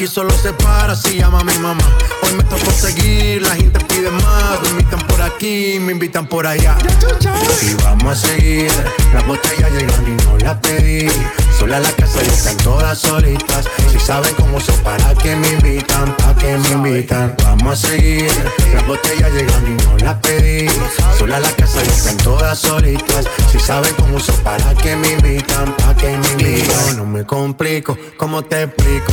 Aquí solo se para si llama mi mamá. Hoy me tocó seguir, la gente pide más. Me invitan por aquí, me invitan por allá. Y vamos a seguir. Las botellas llegan y no las pedí. Sola la casa y están todas solitas. Si saben cómo son, para que me invitan, para que me invitan. Vamos a seguir. Las botellas llegan y no las pedí. Sola la casa y están todas solitas. Si saben cómo son, para que me invitan, para que me invitan. No me complico, ¿cómo te explico?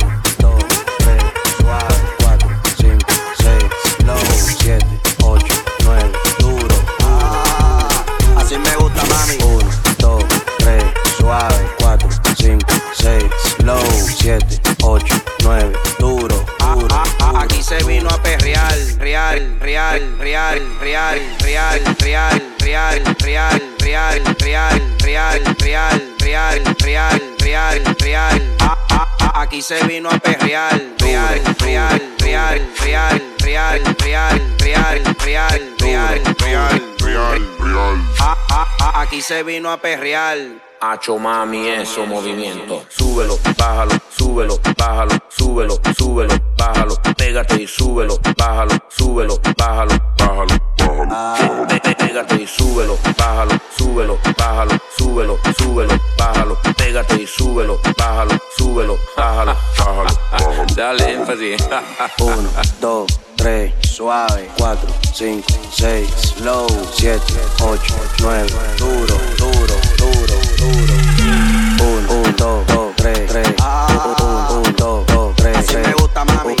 Aquí se vino a perrear, real, real, real, real, real, real real, real, real, real, real, real, real, real, real, real. Aquí se vino a perrear, real, real, real, real, real, real, real, real, real, real, real, real. Aquí se vino a perrear. Hacho mami, eso movimiento. Súbelo, bájalo, súbelo, bájalo, súbelo, súbelo, bájalo. Pégate y súbelo, bájalo, súbelo, bájalo, bájalo, bájalo. Pégate y súbelo, bájalo, súbelo, bájalo, súbelo, súbelo, bájalo. Pégate y súbelo, bájalo, súbelo, bájalo, bájalo, bájalo. Dale énfasis. Uno, dos, 3, suave, 4, 5, 6, low, 7, 8, 9, duro, duro, duro, duro. 1, 1, 2, 2, 3, 3, 1, 2, 3, 3. Me gusta, mami.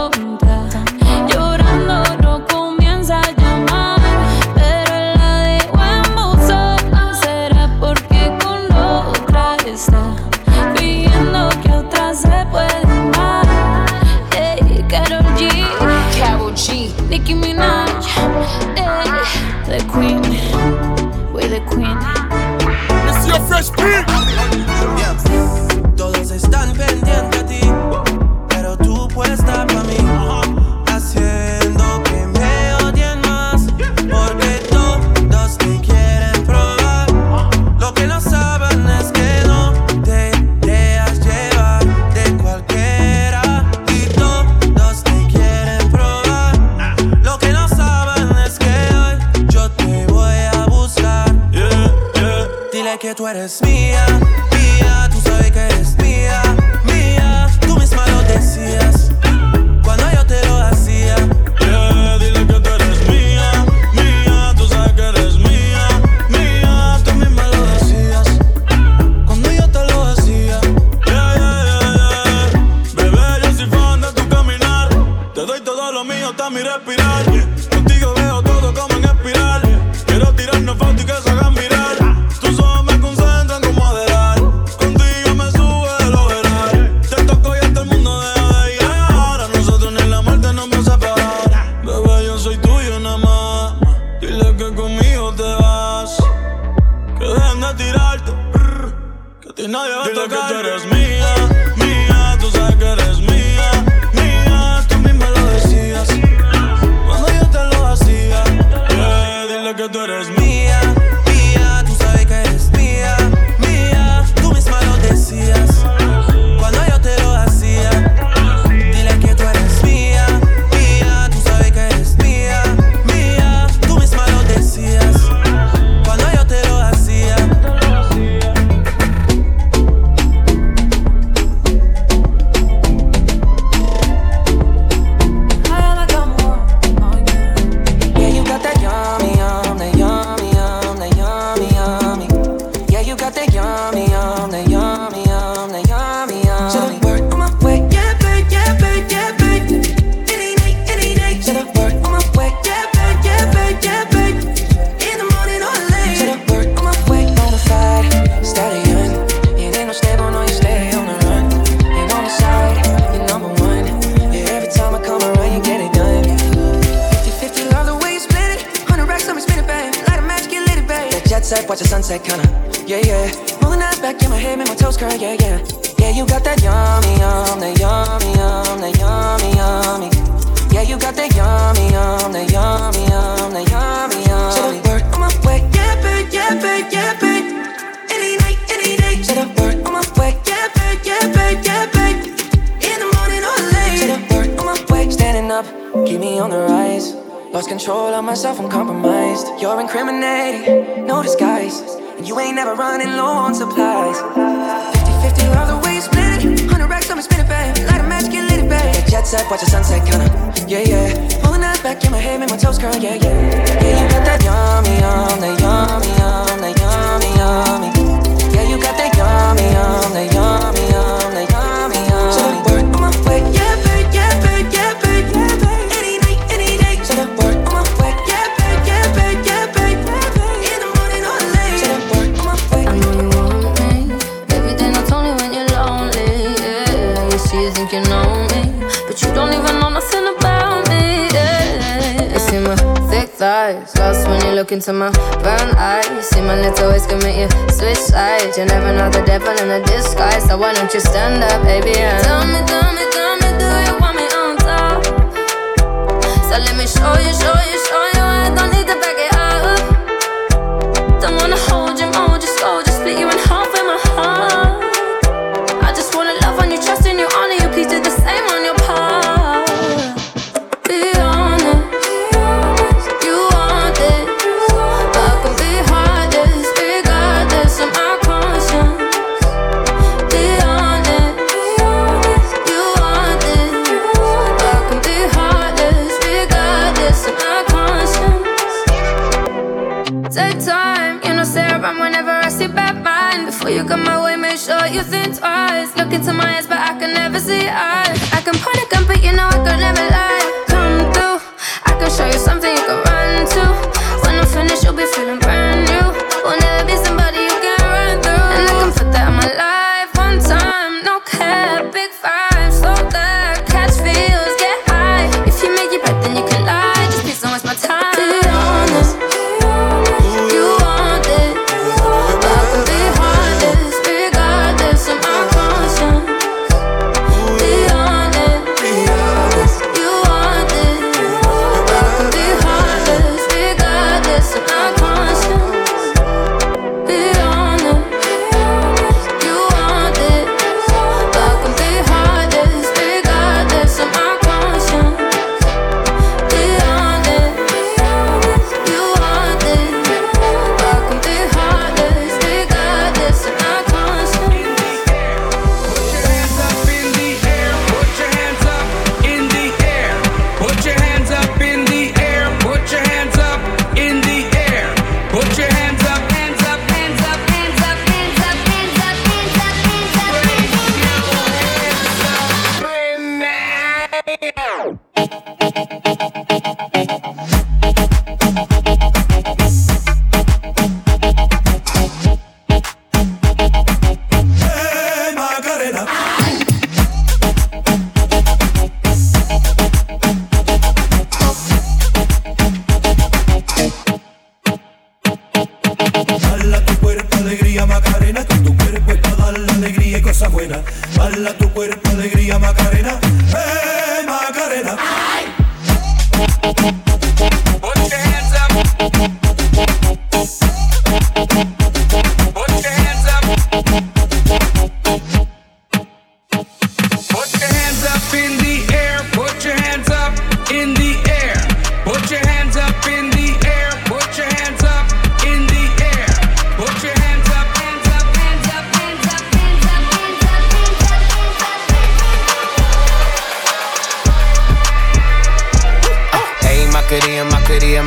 Nicki Minaj, hey, the queen. puedes mía. eres me. lost control of myself, I'm compromised. You're incriminating, no disguise. And you ain't never running low on supplies. 50 50, love the way you split it. 100 racks, on me spinning, spin it, babe. Light a match, get lit, babe. Jet set, watch the sunset, kinda. Yeah, yeah. Pulling eyes back in my head, make my toes curl, yeah, yeah. Yeah, you got that yummy, yum, that yummy, yum. Look into my brown eyes. See my little ways can make you switch sides. You never know the devil in a disguise, so why don't you stand up, baby? And tell me, tell me, tell me, do you want me on top? So let me show you, show you, show you. I don't need to back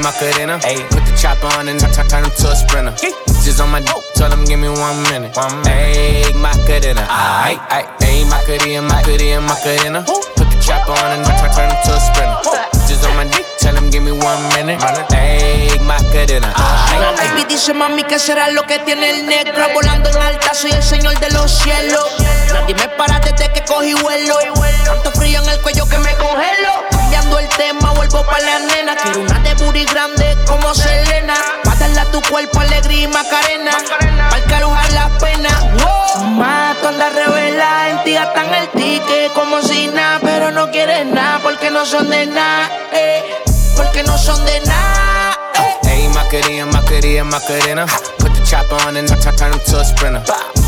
Macarena, Macarena. Ayy, put the chopper on and turn turn him to a sprinter. Just on my dope, oh. tell him give me one minute. One minute. Ayy, Macarena. Ayy, ayy, ayy, Macarena, Macarena, Macarena. Put the chopper on and turn turn him to a sprinter. Give me one minute. Ayy, Macarena. La Ayy, baby dice mami que será lo que tiene el negro Volando en alta, soy el señor de los cielos. Nadie me para desde que cogí vuelo. Tanto frío en el cuello que me congelo. Cambiando el tema, vuelvo pa' la nena. Quiero una de booty grande como Selena. Pa' a tu cuerpo alegría y macarena. Alojar las penas wow. Mato anda revela, en ti gastan el ticket como si nada. Pero no quieres nada porque no son de nada eh, Porque no son de nada eh. ayy, Macarena, Macarena, Macarena. Put the chopper on and turn turn him to a sprinter.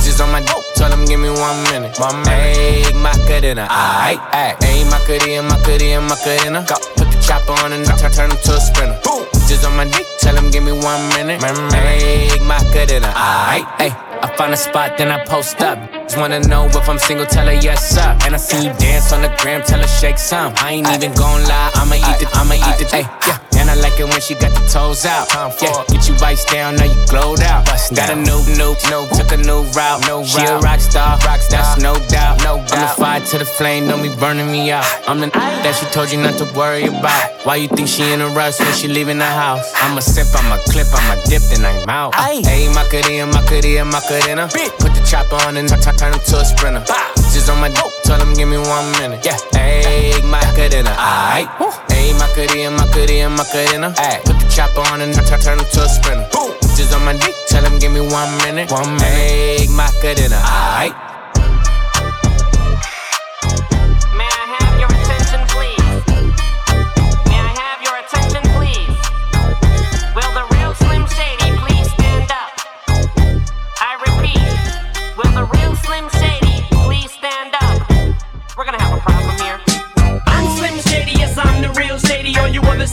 Just on my dope, tell him give me one minute. Minute. Ayy, Macarena. Ayy, ayy, ayy, Macarena, Macarena, Macarena. Put the chopper on and turn turn him to a sprinter. Just on my dick, tell him give me one minute. Ayy, Macarena. Ayy, ayy. I find a spot, then I post up. Just wanna know if I'm single, tell her yes, sir. And I see you dance on the gram, tell her shake some. I ain't even gon' lie, I'ma eat it, I'ma eat it, yeah. I like it when she got the toes out. Yeah, get you vice down, now you glowed out. Got a new, new, new, took a new route. She a rock star, rock star, that's no doubt. No I'm the fire to the flame, don't be burning me out. I'm the that she told you not to worry about. Why you think she in a rush when she leaving the house? I'ma sip, I'ma clip, I'ma dip, then I'm out. Hey, Macarena, Macarena, Macarena. Put the chopper on and turn him to a sprinter. Just on my dope, tell him give me one minute. Yeah, hey, Macarena, aight. Hey, Macarena, Macarena, Macarena. Ay, put the chopper on and t- turn him to a sprinter. Just on my dick, tell him give me one minute. One minute. Hey, Macarena, aight.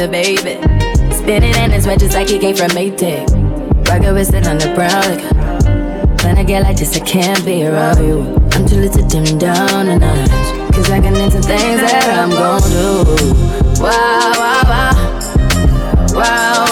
a baby. Spinning in his red just like he came from Maytag. Rocket with it on the brown. Like, when I get like this, I can't be around you. I'm too little to dim down a notch. Cause I can into things that I'm gon' do. Wow. Wow, wow, wow,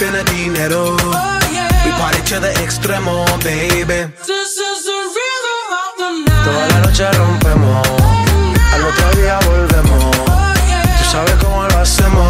tener dinero. Oh, yeah. Mi de extremo, baby. This is the rhythm of the night. Toda la noche rompemos, oh, al otro día volvemos. Oh, yeah. Tú sabes cómo lo hacemos.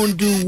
gonna do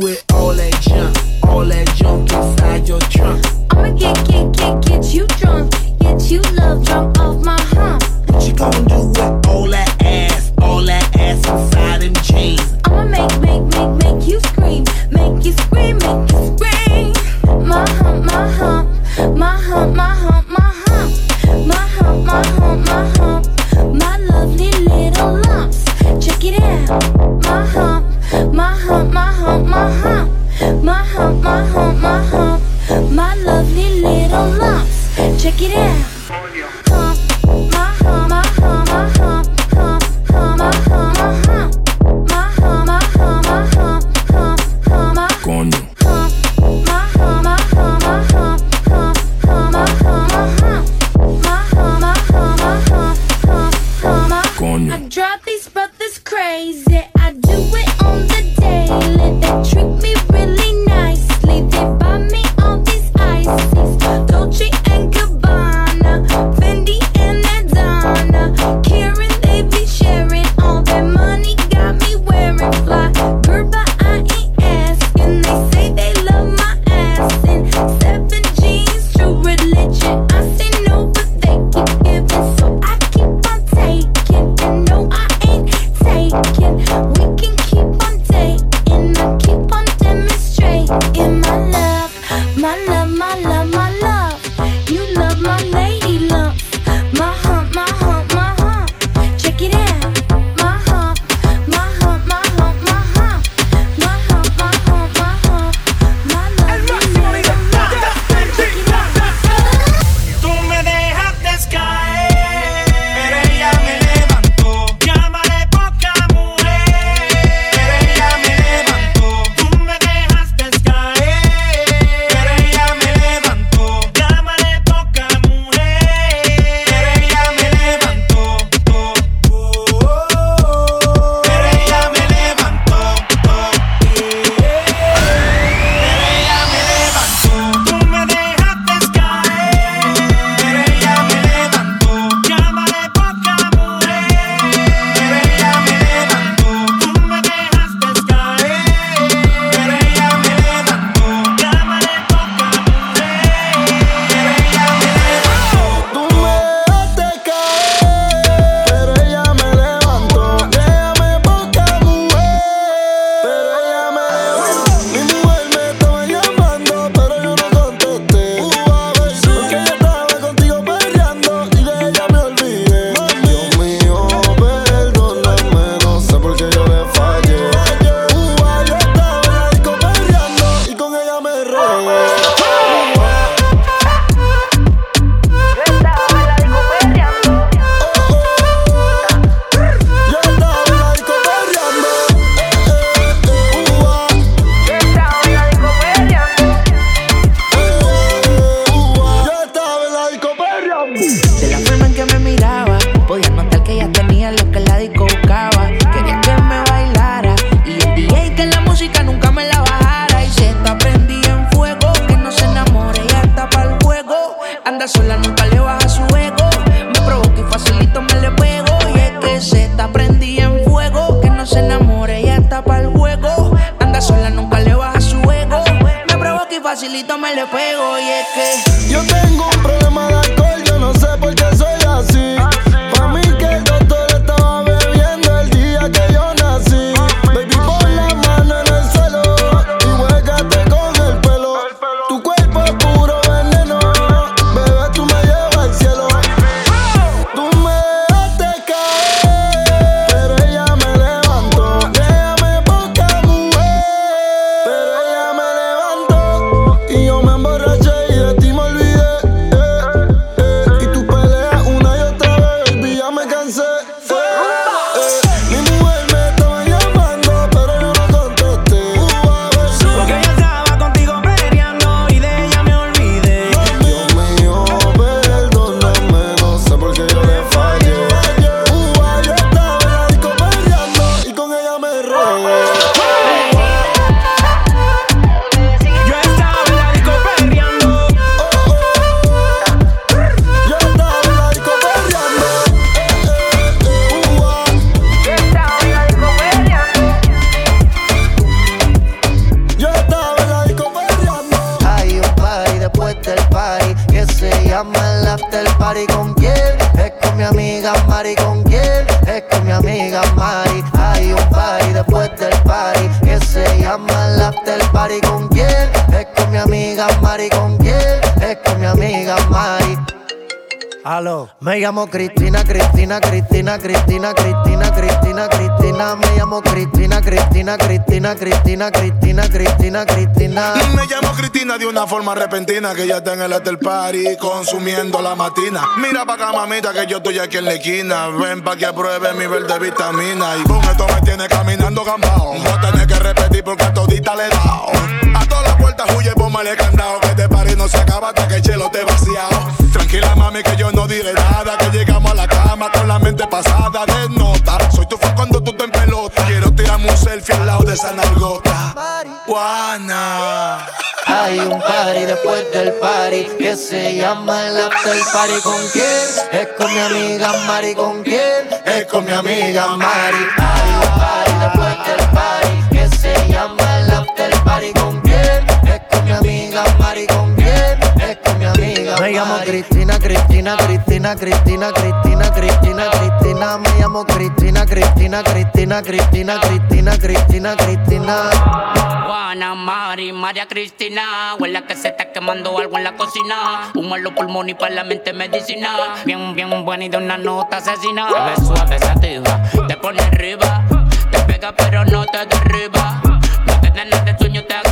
llamo Cristian. Cristina, Cristina, Cristina, Cristina, Cristina, Cristina. Me llamo Cristina de una forma repentina que ya está en el after party consumiendo la matina. Mira pa' acá, mamita, que yo estoy aquí en la esquina. Ven pa' que apruebe mi verde vitamina. Y con esto me tiene caminando gambao. No tenés que repetir porque a todita le he dado. A todas las puertas huye, póngale candado. Que este party no se acaba hasta que el chelo te vaciado. Tranquila, mami, que yo no diré nada. Que llegamos a la cama con la mente pasada de nota. Soy tu fan cuando tú te en pelota. Quiero un selfie al lado de esa nalgota. Juana. Hay un party después del party que se llama el after party. ¿Con quién? Es con mi amiga Mari. ¿Con quién? Es con mi amiga Mari. Hay un party después del party que se llama el after party. ¿Con llamo Cristina, Cristina, Cristina, Cristina, Cristina, Cristina, Cristina. Me llamo Cristina, Cristina, Cristina, Cristina, Cristina, Cristina, Cristina. Juana, Mari, María Cristina. Huele que se está quemando algo en la cocina. Humo en los pulmones y para la mente medicina. Bien, bien buena y de una nota asesina. Te ves suave, sativa, te pone arriba. Te pega pero no te derriba. No te da nada de sueño, te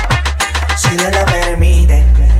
Si Dios lo permite.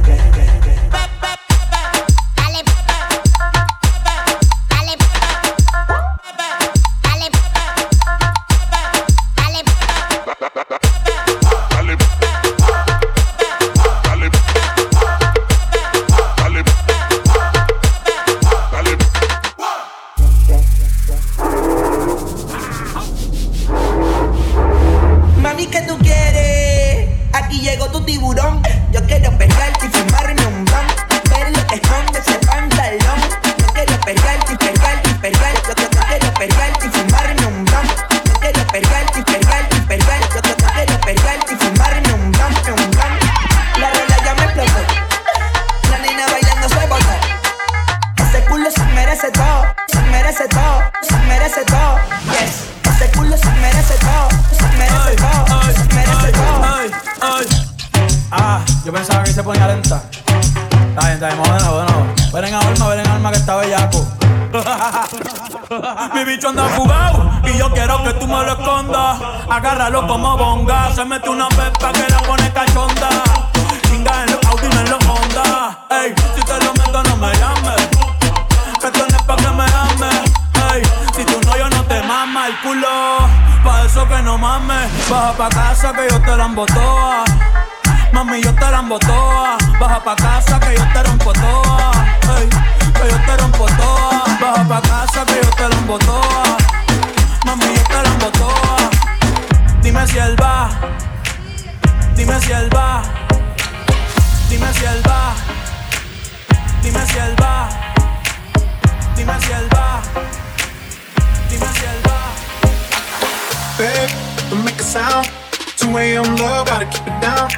2 a.m. love, gotta keep it down.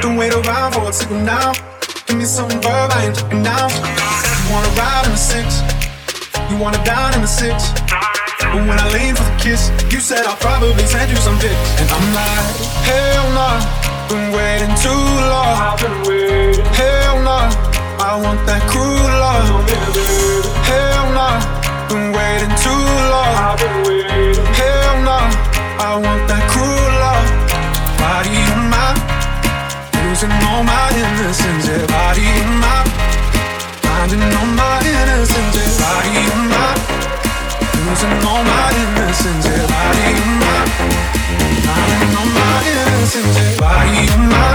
Don't wait around for a signal now. Give me some verb, I ain't talking now. You wanna ride in the six, you wanna dine in the six. But when I lean for the kiss, you said I'll probably send you some pics. And I'm like, hell nah, been waiting too long. I've been waiting. Hell nah, I want that cruel love. Hell nah, been waiting too long. I've been waiting. Hell nah, I want that cruel love. Body on my, losing all my innocence. Yeah, body on my, finding all my innocence. Yeah, body on my, losing all my innocence. Yeah, body on my, finding all my innocence. Yeah, body on my,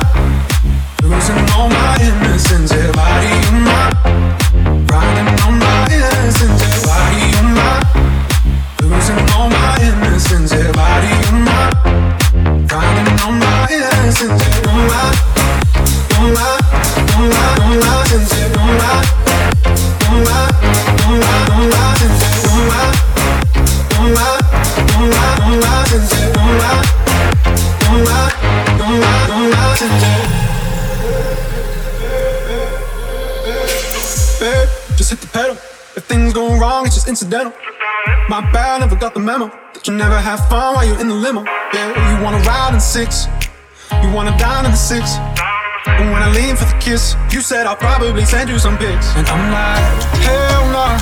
losing all my innocence. Yeah, body on my, finding all my innocence. Yeah, body on my, losing all my innocence. Yeah, body on my. Incidental. My bad, never got the memo. That you never have fun while you're in the limo. Yeah, you wanna ride in six, you wanna dine in the six. But when I lean for the kiss, you said I'll probably send you some pics. And I'm like, hell nah,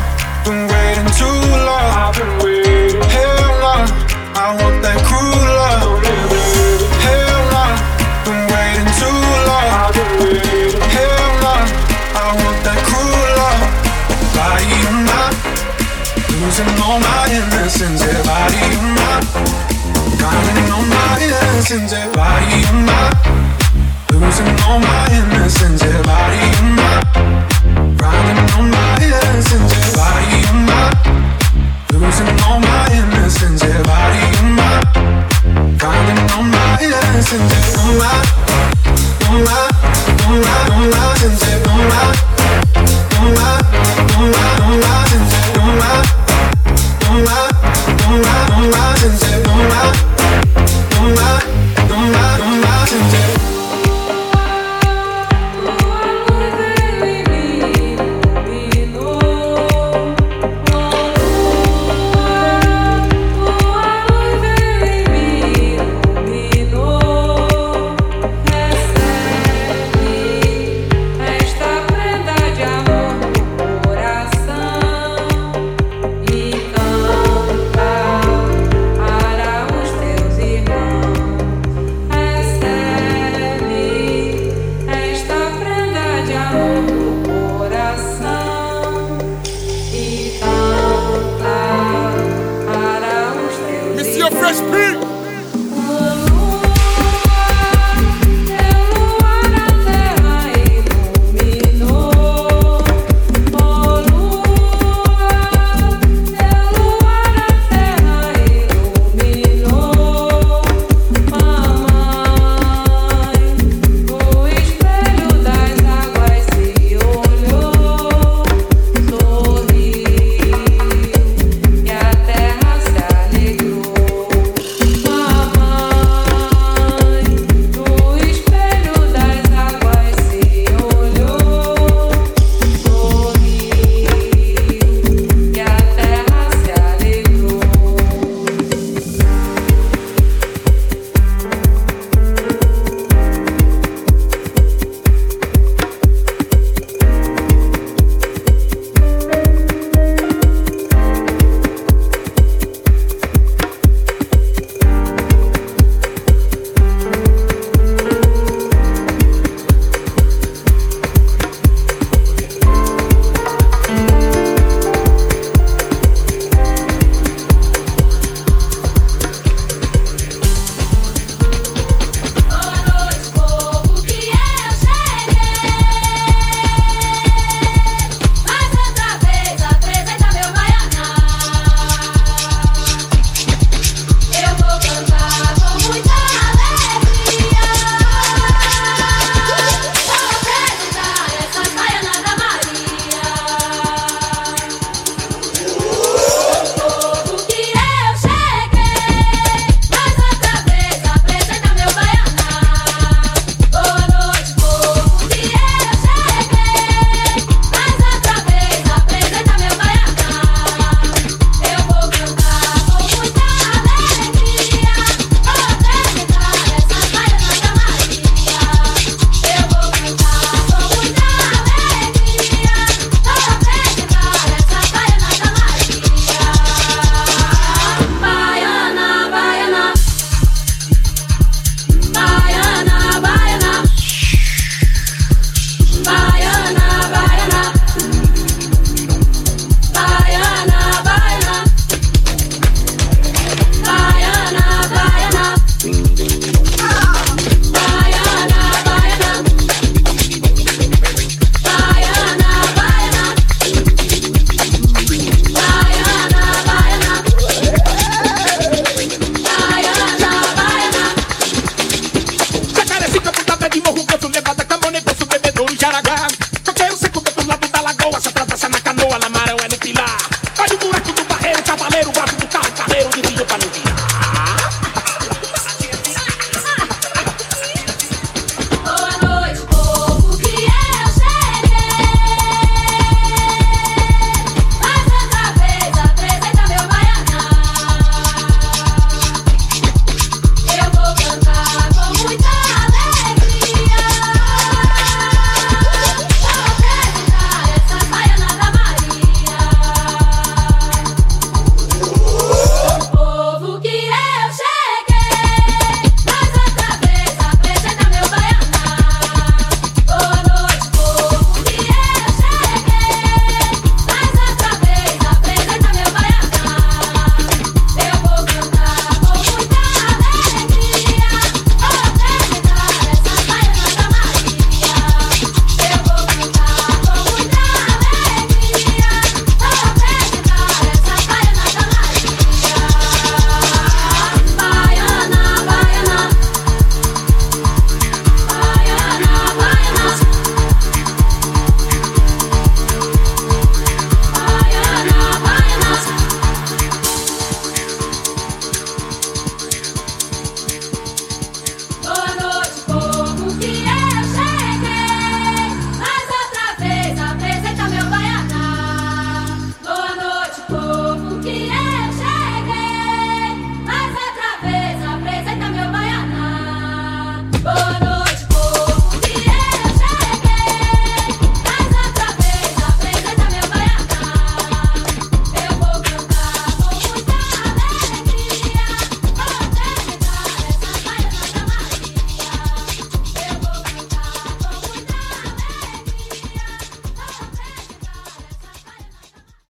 been waiting too long. I've been waiting. Hell nah, I want that cruel love. Hell nah, been waiting too long. I've been waiting. Hell nah, I want that cruel love. Body on my Losing all my innocence, yeah, body Counting on my innocence, everybody on my Losing all my innocence, everybody on my Rounding on my innocence, Losing all my innocence, Counting on my innocence, on my, on my, on my, on my,